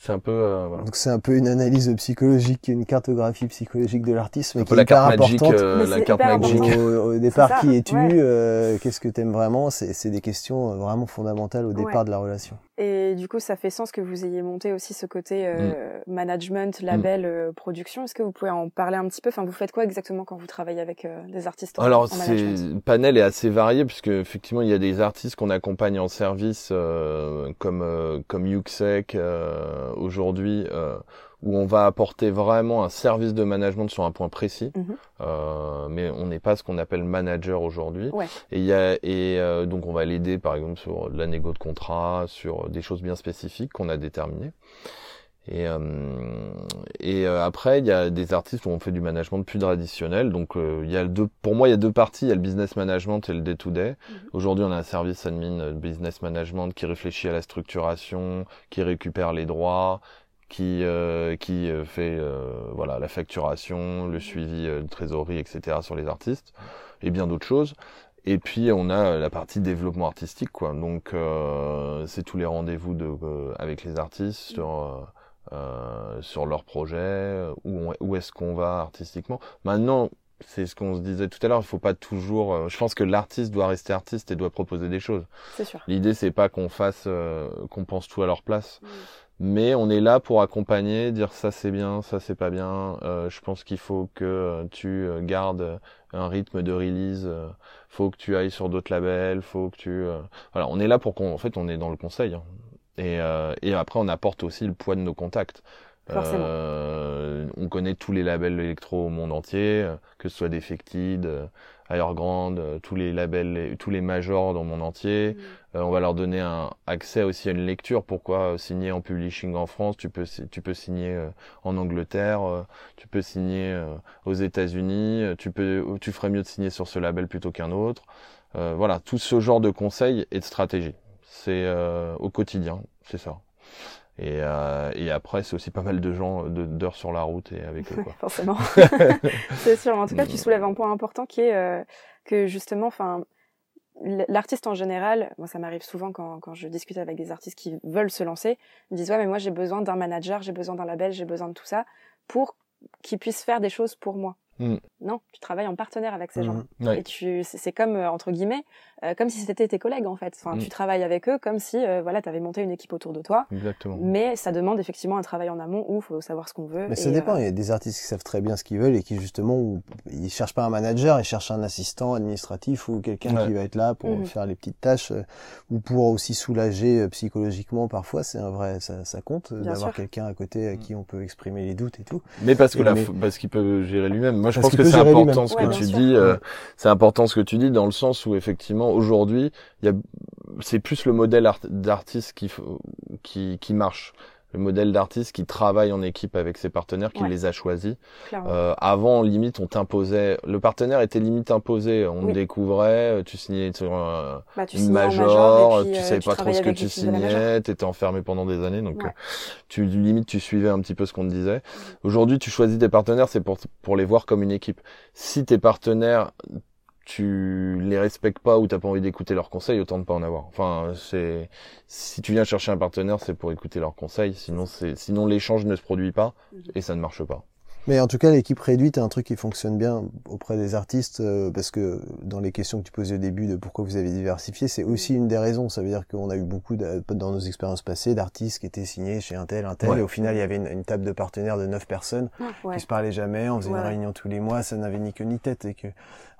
C'est un peu. Euh, voilà. Donc c'est un peu une analyse psychologique, une cartographie psychologique de l'artiste, mais qui est la carte magique, euh, la carte magique. Au, au départ, qui es-tu? euh, Qu'est-ce que t'aimes vraiment? C'est des questions vraiment fondamentales au départ de la relation. Et du coup, ça fait sens que vous ayez monté aussi ce côté euh, mm. management, label, mm. euh, production. Est-ce que vous pouvez en parler un petit peu? Enfin, vous faites quoi exactement quand vous travaillez avec euh, des artistes Alors, c'est panel est assez varié puisque effectivement, il y a des artistes qu'on accompagne en service euh, comme comme Yuxek aujourd'hui où on va apporter vraiment un service de management sur un point précis, mhm. euh, mais on n'est pas ce qu'on appelle manager aujourd'hui. Et, y a, et euh, donc on va l'aider par exemple sur la négo de contrat, sur des choses bien spécifiques qu'on a déterminées. Et, euh, et euh, après, il y a des artistes où on fait du management plus traditionnel. Donc, euh, il y a deux, pour moi, il y a deux parties. Il y a le business management et le day-to-day. Mhm. Aujourd'hui, on a un service admin business management qui réfléchit à la structuration, qui récupère les droits, qui qui fait voilà la facturation, le suivi de trésorerie, etc. sur les artistes et bien d'autres choses. Et puis on a la partie développement artistique, quoi. Donc c'est tous les rendez-vous de avec les artistes sur euh, sur leur projet, où, où est-ce qu'on va artistiquement. Maintenant, c'est ce qu'on se disait tout à l'heure, il faut pas toujours. Euh, je pense que l'artiste doit rester artiste et doit proposer des choses. C'est sûr. L'idée c'est pas qu'on fasse, euh, qu'on pense tout à leur place. Mais on est là pour accompagner, dire ça c'est bien, ça c'est pas bien. Euh, je pense qu'il faut que tu gardes un rythme de release, faut que tu ailles sur d'autres labels, faut que tu. Voilà, on est là pour qu'on. En fait, on est dans le conseil. Hein. Et, euh, et après, on apporte aussi le poids de nos contacts. Euh, on connaît tous les labels électro au monde entier, euh, que ce soit Defected, euh, Grande, euh, tous les labels, tous les majors dans le monde entier. Mm. on va leur donner un accès aussi à une lecture. Pourquoi signer en publishing en France? Tu peux tu peux signer en Angleterre, tu peux signer aux États-Unis. Tu peux tu ferais mieux de signer sur ce label plutôt qu'un autre. voilà, tout ce genre de conseils et de stratégies c'est euh, au quotidien, c'est ça. Et, euh, et après, c'est aussi pas mal de gens d'heures sur la route et avec eux. Quoi. Forcément, c'est sûr. En tout cas, tu soulèves un point important qui est euh, que justement, enfin, l'artiste en général, moi ça m'arrive souvent quand, quand je discute avec des artistes qui veulent se lancer, ils me disent ouais mais moi j'ai besoin d'un manager, j'ai besoin d'un label, j'ai besoin de tout ça pour qu'ils puissent faire des choses pour moi. Mm. Non, tu travailles en partenaire avec ces gens. Mm. Et tu, c'est comme euh, entre guillemets, comme si c'était tes collègues en fait. Enfin, mm. tu travailles avec eux comme si, euh, voilà, tu avais monté une équipe autour de toi. Exactement. Mais ça demande effectivement un travail en amont où il faut savoir ce qu'on veut. Mais ça dépend. Il y a des artistes qui savent très bien ce qu'ils veulent et qui justement, ils cherchent pas un manager, ils cherchent un assistant administratif ou quelqu'un qui va être là pour mm-hmm. faire les petites tâches ou pour aussi soulager psychologiquement. Parfois, c'est un vrai, ça, ça compte d'avoir quelqu'un à côté à qui on peut exprimer les doutes et tout. Mais parce que la, parce qu'il peut gérer lui-même moi, je pense que c'est important ce que tu dis. Euh, c'est important ce que tu dis dans le sens où effectivement aujourd'hui, il y a, c'est plus le modèle d'artiste qui, qui qui marche le modèle d'artiste qui travaille en équipe avec ses partenaires, qui les a choisis. Euh, avant, limite, on t'imposait. Le partenaire était limite imposé. On découvrait. Euh, tu signais sur bah, une major. tu euh, savais pas trop ce que tu signais. T'étais enfermé pendant des années. Donc, tu limite, tu suivais un petit peu ce qu'on te disait. Aujourd'hui, tu choisis tes partenaires, c'est pour pour les voir comme une équipe. Si tes partenaires tu les respectes pas ou t'as pas envie d'écouter leurs conseils, autant ne pas en avoir. Enfin, c'est si tu viens chercher un partenaire, c'est pour écouter leurs conseils. Sinon, c'est sinon l'échange ne se produit pas et ça ne marche pas. Mais en tout cas, l'équipe réduite est un truc qui fonctionne bien auprès des artistes euh, parce que dans les questions que tu posais au début de pourquoi vous avez diversifié, c'est aussi une des raisons. Ça veut dire qu'on a eu beaucoup dans nos expériences passées d'artistes qui étaient signés chez un tel, un tel, et au final, il y avait une, table de partenaires de neuf personnes ah, qui se parlaient jamais, on faisait une réunion tous les mois, ça n'avait ni queue ni tête et que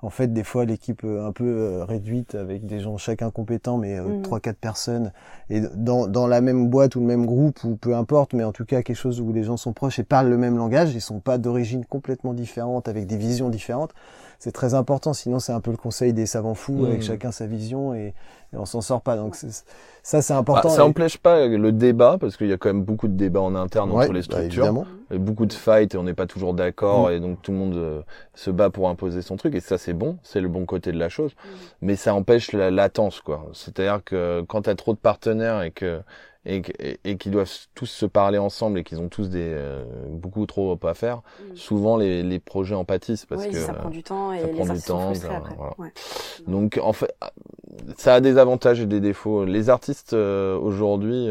en fait, des fois, l'équipe euh, un peu euh, réduite avec des gens chacun compétents, mais mhm. trois, quatre personnes, et dans, dans la même boîte ou le même groupe ou peu importe, mais en tout cas quelque chose où les gens sont proches et parlent le même langage, ils sont pas d'origine complètement différente, avec des visions différentes. C'est très important, sinon c'est un peu le conseil des savants fous, avec mmh. chacun sa vision et, et on s'en sort pas. Donc ça c'est important. Bah, ça n'empêche pas le débat, parce qu'il y a quand même beaucoup de débats en interne entre les bah, structures. et beaucoup de fights et on n'est pas toujours d'accord mmh. et donc tout le monde euh, se bat pour imposer son truc et ça c'est bon, c'est le bon côté de la chose. Mmh. Mais ça empêche la latence quoi. C'est-à-dire que quand tu as trop de partenaires et que et, et, qui doivent tous se parler ensemble et qu'ils ont tous des euh, beaucoup trop à faire, mm. souvent les, les projets en pâtissent parce que ça prend du temps et les artistes temps, sont après. Ouais. Donc en fait, ça a des avantages et des défauts. Les artistes euh, aujourd'hui,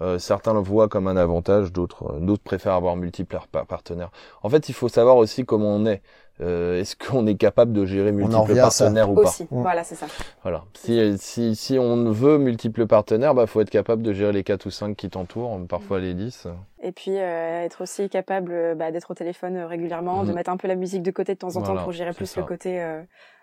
euh, certains le voient comme un avantage, d'autres d'autres préfèrent avoir multiples partenaires. En fait, il faut savoir aussi comment on est. Euh, est-ce qu'on est capable de gérer multiples partenaires ou pas mm. Voilà, c'est ça. Voilà. Si, si, si on veut multiples partenaires, bah faut être capable de gérer les 4 ou 5 qui t'entourent, parfois les 10. Et puis euh, être aussi capable euh, bah, d'être au téléphone régulièrement, de mm. mettre un peu la musique de côté de temps en temps pour gérer plus le côté,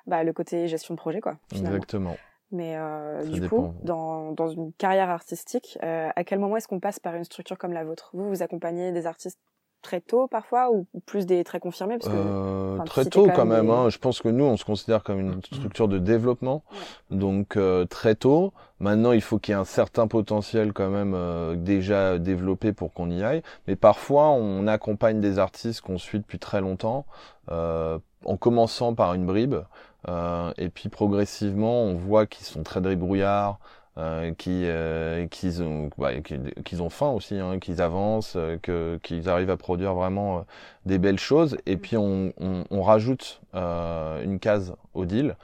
bah, le côté gestion de projet, quoi. Finalement. Exactement. Mais du coup, dans, dans une carrière artistique, à quel moment est-ce qu'on passe par une structure comme la vôtre? Vous, vous accompagnez des artistes très tôt parfois ou plus des très confirmés parce que, euh, Très tôt quand même. Hein. Je pense que nous, on se considère comme une structure de développement. Donc euh, très tôt. Maintenant, il faut qu'il y ait un certain potentiel quand même euh, déjà développé pour qu'on y aille. Mais parfois, on accompagne des artistes qu'on suit depuis très longtemps, en commençant par une bribe. et puis progressivement, on voit qu'ils sont très débrouillards, euh, qui euh, qu'ils ont bah, qu'ils ont faim aussi hein, qu'ils avancent euh, que qu'ils arrivent à produire vraiment euh, des belles choses. Et puis on, on, on rajoute une case au deal.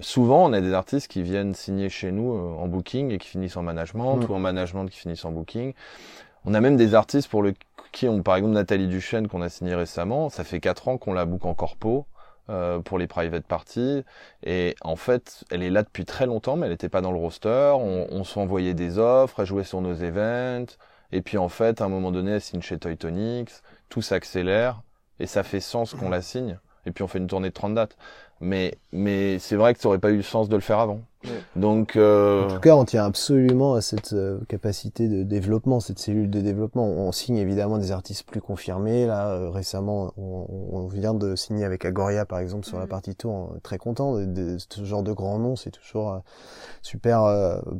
Souvent on a des artistes qui viennent signer chez nous en booking et qui finissent en management mmh. ou en management qui finissent en booking. On a même des artistes pour le qui ont par exemple Nathalie Duchesne qu'on a signé récemment. Ça fait quatre ans qu'on la book en corpo euh, pour les private parties. Et en fait, elle est là depuis très longtemps, mais elle n'était pas dans le roster. On, on s'envoyait des offres, elle jouait sur nos events. Et puis en fait, à un moment donné, elle signe chez Toy Tonics. Tout s'accélère et ça fait sens qu'on la signe. Et puis on fait une tournée de 30 dates. Mais, mais c'est vrai que ça aurait pas eu le sens de le faire avant. Donc, euh... en tout cas, on tient absolument à cette euh, capacité de développement, cette cellule de développement. On signe évidemment des artistes plus confirmés. Là, euh, récemment, on, on, vient de signer avec Agoria, par exemple, sur la partie tour. Très content de, ce genre de grands noms. C'est toujours euh, super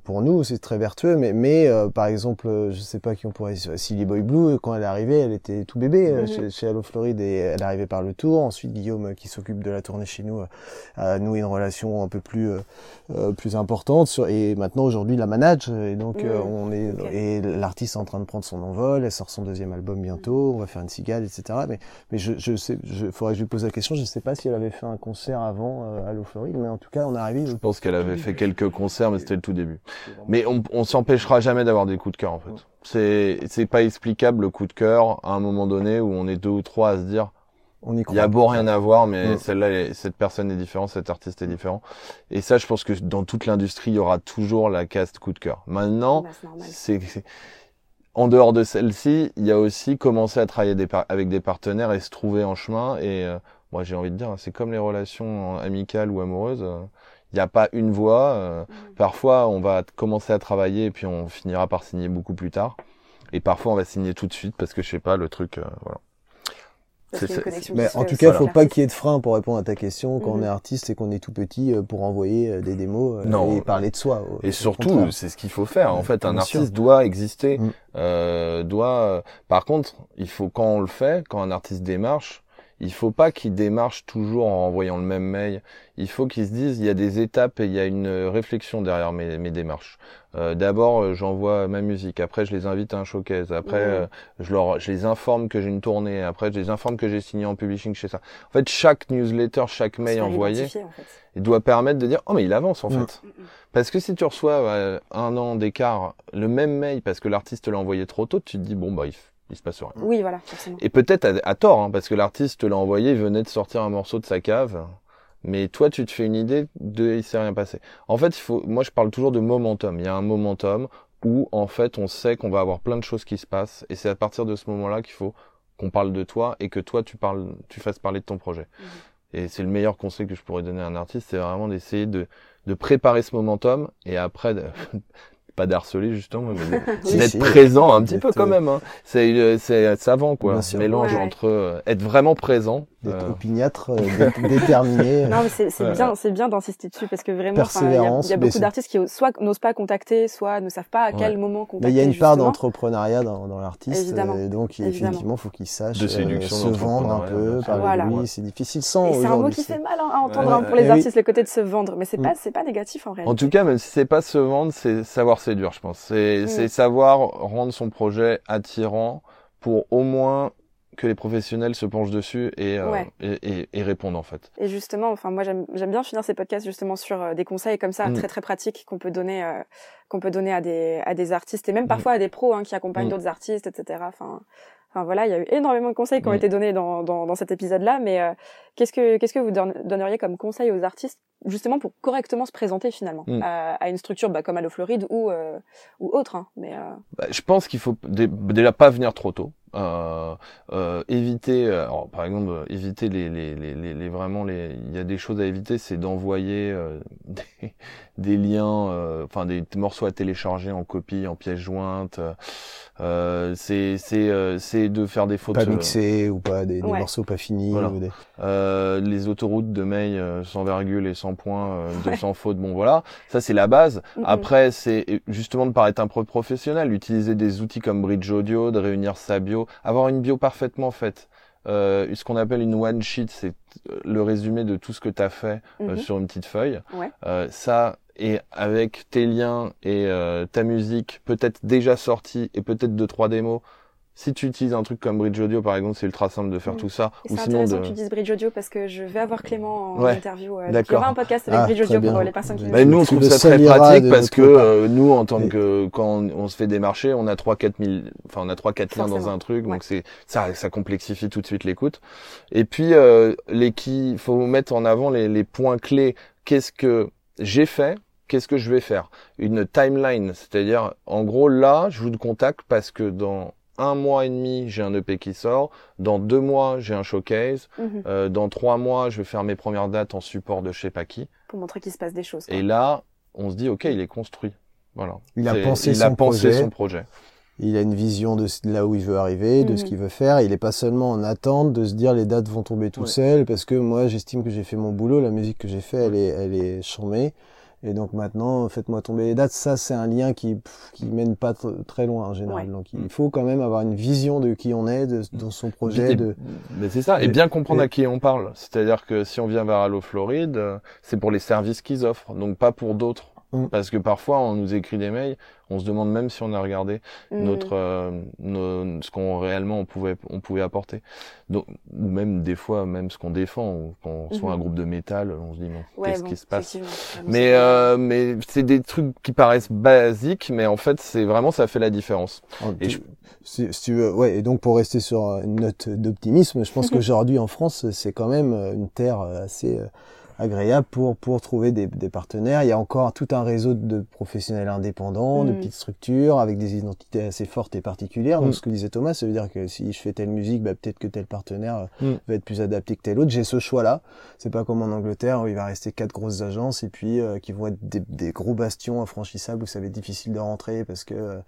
pour nous. C'est très vertueux. Mais, mais par exemple, je sais pas qui on pourrait. Silly Boy Blue, quand elle est arrivée, elle était tout bébé chez, chez Allo Floride et elle est arrivée par le tour. Ensuite, Guillaume, qui s'occupe de la tournée chez nous, a noué une relation un peu plus plus importante sur, et maintenant aujourd'hui la manage et donc euh, on est et l'artiste est en train de prendre son envol elle sort son deuxième album bientôt on va faire une cigale etc mais mais je, je sais je faudrait que je lui pose la question je sais pas si elle avait fait un concert avant euh, à l'eau Floride mais en tout cas on est arrivé je pense qu'elle avait fait quelques concerts mais c'était le tout début. Mais on, on s'empêchera jamais d'avoir des coups de cœur en fait. C'est c'est pas explicable le coup de cœur à un moment donné où on est deux ou trois à se dire il y a beau rien à voir, mais mm. celle-là, cette personne est différente, cet artiste est différent. Et ça, je pense que dans toute l'industrie, il y aura toujours la caste coup de cœur. Maintenant, bah, c'est en dehors de celle-ci, il y a aussi commencer à travailler avec des partenaires et se trouver en chemin. Et euh, moi, j'ai envie de dire, c'est comme les relations amicales ou amoureuses. Il n'y a pas une voie. Euh, mm. Parfois, on va commencer à travailler et puis on finira par signer beaucoup plus tard. Et parfois, on va signer tout de suite parce que je sais pas, le truc, euh, voilà mais en tout cas, il faut pas qu'il y ait de frein pour répondre à ta question quand on mhm. est artiste et qu'on est tout petit euh, pour envoyer euh, des démos euh, et parler de soi. Et surtout, c'est ce qu'il faut faire. En fait, un artiste doit exister, mm. euh, doit. Par contre, il faut quand on le fait, quand un artiste démarche, il faut pas qu'il démarche toujours en envoyant le même mail. Il faut qu'il se dise il y a des étapes et il y a une réflexion derrière mes, mes démarches. Euh, D'abord, euh, j'envoie ma musique. Après, je les invite à un showcase. Après, euh, je leur, je les informe que j'ai une tournée. Après, je les informe que j'ai signé en publishing chez ça. En fait, chaque newsletter, chaque mail envoyé, il doit permettre de dire oh mais il avance en fait. Parce que si tu reçois euh, un an d'écart le même mail parce que l'artiste l'a envoyé trop tôt, tu te dis bon bah il il se passe rien. Oui, voilà, forcément. Et peut-être à, tort, hein, parce que l'artiste l'a envoyé, il venait de sortir un morceau de sa cave, mais toi, tu te fais une idée de il s'est rien passé. En fait, il faut, moi, je parle toujours de momentum. Il y a un momentum où, en fait, on sait qu'on va avoir plein de choses qui se passent, et c'est à partir de ce moment-là qu'il faut qu'on parle de toi et que toi, tu parles, tu fasses parler de ton projet. Mhm. Et c'est le meilleur conseil que je pourrais donner à un artiste, c'est vraiment d'essayer de, de préparer ce momentum et après pas d'harceler justement, mais d'être présent un petit peu quand même. Hein. C'est c'est savant quoi, un mélange entre euh, être vraiment présent d'être euh... opiniâtre, euh, déterminé. non, mais c'est c'est bien, c'est bien d'insister dessus parce que vraiment, il y a, y a beaucoup d'artistes qui soit n'osent pas contacter, soit ne savent pas à quel moment contacter. Mais il y a une part d'entrepreneuriat dans, dans l'artiste, euh, donc effectivement, faut qu'il sache de se vendre un peu, parler de lui. C'est difficile sans. C'est un mot qui fait mal hein, à entendre hein, pour les artistes, le côté de se vendre, mais c'est mm. pas c'est pas négatif en réalité. En tout cas, même si c'est pas se vendre, c'est savoir séduire, je pense. C'est c'est savoir rendre son projet attirant pour au moins que les professionnels se penchent dessus et, euh, et, et, répondent en fait. Et justement, enfin moi j'aime bien finir ces podcasts justement sur euh, des conseils comme ça mm. très très pratiques qu'on peut donner euh, qu'on peut donner à des à des artistes et même mm. parfois à des pros hein, qui accompagnent mm. d'autres artistes etc. Enfin Enfin voilà, il y a eu énormément de conseils qui ont été donnés dans, dans, dans cet épisode-là, mais qu'est-ce que qu'est-ce que vous donneriez comme conseil aux artistes justement pour correctement se présenter finalement à, à, une structure bah, comme Allo Floride ou ou autre hein, mais bah, je pense qu'il faut déjà pas venir trop tôt euh, euh, éviter, euh, alors, par exemple, éviter les, les, les, les, vraiment les, il y a des choses à éviter, c'est d'envoyer des, des liens, euh, enfin des morceaux à télécharger en copie, en pièces jointes. Euh, c'est c'est euh, c'est de faire des photos pas mixés ou pas des, des morceaux pas finis. Ou des... les autoroutes de mail sans virgule et sans point, de sans faute. Bon voilà, ça c'est la base. Après c'est justement de paraître un pro professionnel, utiliser des outils comme Bridge Audio, de réunir sa bio, avoir une bio parfaitement faite. Euh, ce qu'on appelle une one sheet, c'est le résumé de tout ce que tu as fait euh, mhm. sur une petite feuille. Euh, ça, et avec tes liens et euh, ta musique peut-être déjà sortie et peut-être deux trois démos si tu utilises un truc comme Bridge Audio, par exemple, c'est ultra simple de faire mm. tout ça. ou sinon de... que tu dises Bridge Audio parce que je vais avoir Clément en interview. Euh, il y aura un podcast avec ah, Bridge Audio pour les personnes qui. Bah, nous, on trouve ça très pratique parce que euh, nous, en tant que quand on, se fait démarcher, on a trois quatre mille, enfin on a trois quatre liens dans un truc, donc c'est ça, ça complexifie tout de suite l'écoute. Et puis euh, les qui, faut mettre en avant les, les points clés. Qu'est-ce que j'ai fait? Qu'est-ce que je vais faire? Une timeline, c'est-à-dire en gros là, je vous contacte parce que dans un mois et demi, j'ai un EP qui sort. Dans deux mois, j'ai un showcase. Mhm. Euh, dans trois mois, je vais faire mes premières dates en support de chez sais pas qui. Pour montrer qu'il se passe des choses. Et là, on se dit, ok, il est construit. Voilà. Il a pensé, son, projet. Il a une vision de là où il veut arriver, de ce mhm. qu'il veut faire. Il n'est pas seulement en attente de se dire les dates vont tomber tout seuls parce que moi j'estime que j'ai fait mon boulot, la musique que j'ai fait elle est elle est charmée. Et donc maintenant, faites-moi tomber les dates. Ça, c'est un lien qui qui mène pas très loin en général. Donc il faut quand même avoir une vision de qui on est, de, dans son projet. de... Mais c'est ça, et bien comprendre à qui on parle. C'est-à-dire que si on vient vers Allo Floride, euh, c'est pour les services qu'ils offrent, donc pas pour d'autres. Mm. Parce que parfois, on nous écrit des mails, on se demande même si on a regardé mm. notre, euh, ce qu'on réellement on pouvait, on pouvait apporter. Donc, ou même des fois, même ce qu'on défend, ou quand on soit un mm-hmm. groupe de métal, on se dit bon, qu'est-ce qui se passe? Mais, euh, mais c'est des trucs qui paraissent basiques, mais en fait, c'est vraiment ça fait la différence. Oh, et si, tu veux, ouais. Et donc pour rester sur une note d'optimisme, je pense qu'aujourd'hui en France, c'est quand même une terre assez agréable pour pour trouver des, des, partenaires. Il y a encore tout un réseau de professionnels indépendants, de mm. petites structures avec des identités assez fortes et particulières. Donc mm. ce que disait Thomas, ça veut dire que si je fais telle musique, bah, peut-être que tel partenaire mm. va être plus adapté que tel autre. J'ai ce choix-là. C'est pas comme en Angleterre où il va rester quatre grosses agences et puis euh, qui vont être des, des, gros bastions infranchissables où ça va être difficile de rentrer parce que euh,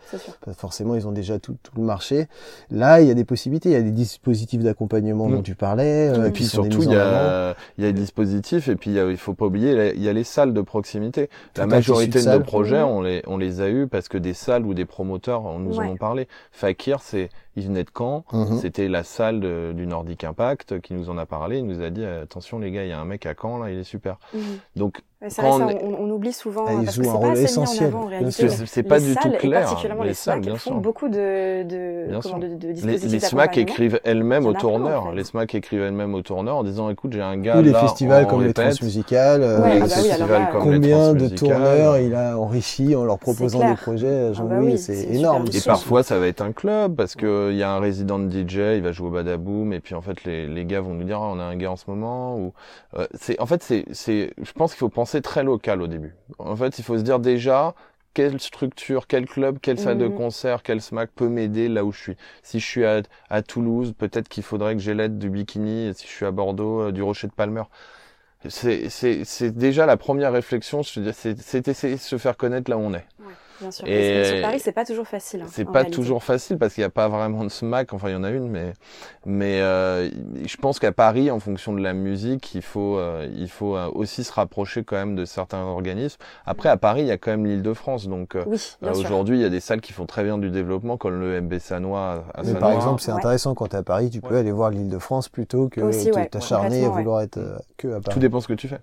forcément ils ont déjà tout, tout, le marché. Là, il y a des possibilités. Il y a des dispositifs d'accompagnement dont tu parlais. Euh, et puis surtout, il y a, il y a des dispositifs et puis il faut pas oublier, il y a les salles de proximité. la majorité de, nos projets, on les, on les a eu parce que des salles ou des promoteurs nous en ont parlé. Fakir, c'est il venait de Caen, mhm. c'était la salle du Nordic Impact qui nous en a parlé, il nous a dit attention les gars, il y a un mec à Caen là, il est super. Mhm. Donc c'est vrai, ça, on, on, oublie souvent ah, parce que c'est pas assez essentiel. mis en avant en réalité. C'est pas du tout clair. Et particulièrement les, les salles, bien font sûr. beaucoup de, de, comment, de, de dispositifs Les, les SMAC écrivent elles-mêmes au tourneur. En fait. Les SMAC écrivent elles-mêmes au tourneur en disant écoute j'ai un gars Ou les festivals comme les transmusicales. Euh, ouais, ah bah oui, alors combien de tourneurs il a enrichi en leur proposant des projets. Jean-Louis, ah bah c'est énorme. Et parfois ça va être un club parce que il y a un résident de DJ, il va jouer au Badaboom et puis en fait les, les gars vont nous dire ah, on a un gars en ce moment ou euh, c'est en fait c'est c'est je pense qu'il faut penser très local au début. En fait, il faut se dire déjà quelle structure, quel club, quelle salle de mhm. concert, quel SMAC peut m'aider là où je suis. Si je suis à, à Toulouse, peut-être qu'il faudrait que j'ai l'aide du bikini. Si je suis à Bordeaux, euh, du Rocher de Palmer. C'est déjà la première réflexion. C'est essayer de se faire connaître là où on est. Bien sûr. Et sur Paris, c'est pas toujours facile. Hein, c'est pas toujours facile parce qu'il n'y a pas vraiment de SMAC. Enfin, il y en a une, mais mais euh, je pense qu'à Paris, en fonction de la musique, il faut euh, il faut euh, aussi se rapprocher quand même de certains organismes. Après, à Paris, il y a quand même l'Île-de-France, donc oui, aujourd'hui, il y a des salles qui font très bien du développement, comme le MB Sanois. À mais par exemple, c'est intéressant quand tu es à Paris, tu peux aller voir l'Île-de-France plutôt que t'acharner à vouloir être que à Paris. Tout dépend ce que tu fais.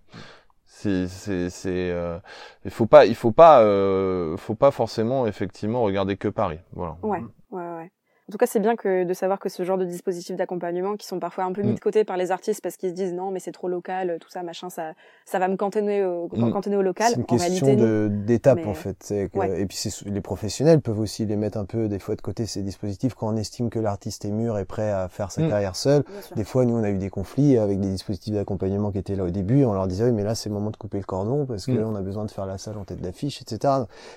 C'est, c'est, euh, il faut pas, il faut pas, euh, faut pas forcément effectivement regarder que Paris. Voilà. Ouais, ouais, ouais. En tout cas, c'est bien que de savoir que ce genre de dispositifs d'accompagnement qui sont parfois un peu mis mm. de côté par les artistes parce qu'ils se disent non, mais c'est trop local, tout ça, machin, ça, ça va me cantonner au, mm. cantonner au local. C'est une question de, d'étape en fait. Et puis les professionnels peuvent aussi les mettre un peu des fois de côté ces dispositifs quand on estime que l'artiste est mûr et prêt à faire sa mm. carrière seul. Des fois, nous, on a eu des conflits avec des dispositifs d'accompagnement qui étaient là au début. On leur disait oui, mais là, c'est le moment de couper le cordon parce que on a besoin de faire la salle en tête d'affiche, etc.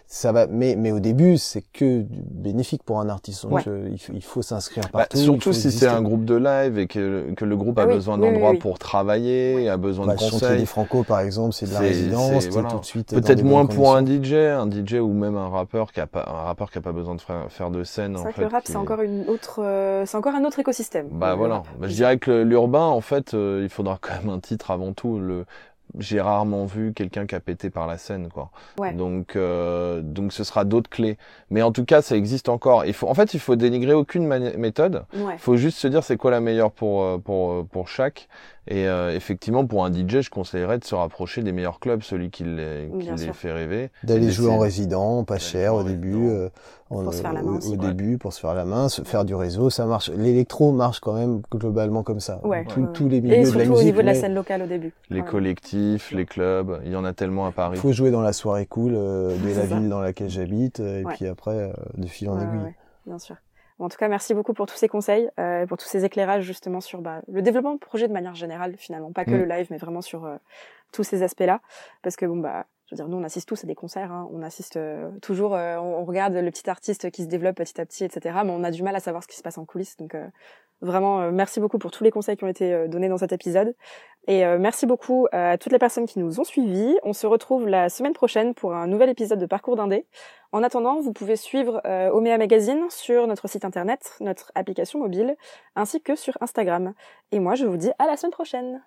Ça va. Mais mais au début, c'est que bénéfique pour un artiste. Donc, il il faut s'inscrire Bah, partout. il surtout si c'est un groupe de live et que, que le groupe a Ah oui, besoin oui, d'endroits oui. pour travailler, a besoin Bah, de conseils. des Franco, par exemple, c'est de la résidence, voilà. tout de suite. Peut-être moins pour un. DJ, un DJ ou même un rappeur qui a pas un rappeur qui a pas besoin de faire, de scène C'est vrai que le rap, c'est encore une autre, euh, c'est encore un autre écosystème. Bah voilà. Bah, je dirais que l'urbain en fait, euh, il faudra quand même un titre avant tout. Le j'ai rarement vu quelqu'un qui a pété par la scène quoi. Ouais. Donc euh, donc ce sera d'autres clés. Mais en tout cas, ça existe encore. Il faut en fait, il faut dénigrer aucune méthode. Ouais. Il faut juste se dire c'est quoi la meilleure pour euh, pour euh, pour chaque. Et euh, effectivement, pour un DJ, je conseillerais de se rapprocher des meilleurs clubs, celui qui les qui les fait rêver. D'aller jouer en résident, pas cher au début, euh, en- Pour se faire la main au, aussi. au Ouais. début pour se faire la main, se faire du réseau, ça marche. L'électro marche quand même globalement comme ça. Ouais, Tous- ouais, tous les Et milieux de la surtout musique. au niveau de la scène locale au début. Les Ouais. collectifs, les clubs, il y en a tellement à Paris. Il faut jouer dans la soirée cool euh, de la ça. ville dans laquelle j'habite, euh, et Ouais. puis après euh, de fil en Ouais, aiguille. bien sûr. En tout cas, merci beaucoup pour tous ces conseils, euh, pour tous ces éclairages justement sur bah, le développement de projet de manière générale, finalement, pas que Mm. le live, mais vraiment sur euh, tous ces aspects-là, parce que bon bah, je veux dire, nous on assiste tous à des concerts, hein, on assiste euh, toujours, euh, on, regarde le petit artiste qui se développe petit à petit, etc. Mais on a du mal à savoir ce qui se passe en coulisses, donc euh, vraiment merci beaucoup pour tous les conseils qui ont été donnés dans cet épisode, et merci beaucoup à toutes les personnes qui nous ont suivis. On se retrouve la semaine prochaine pour un nouvel épisode de Parcours d'Indé. En attendant, vous pouvez suivre Omea Magazine sur notre site internet, notre application mobile, ainsi que sur Instagram. Et moi, je vous dis à la semaine prochaine.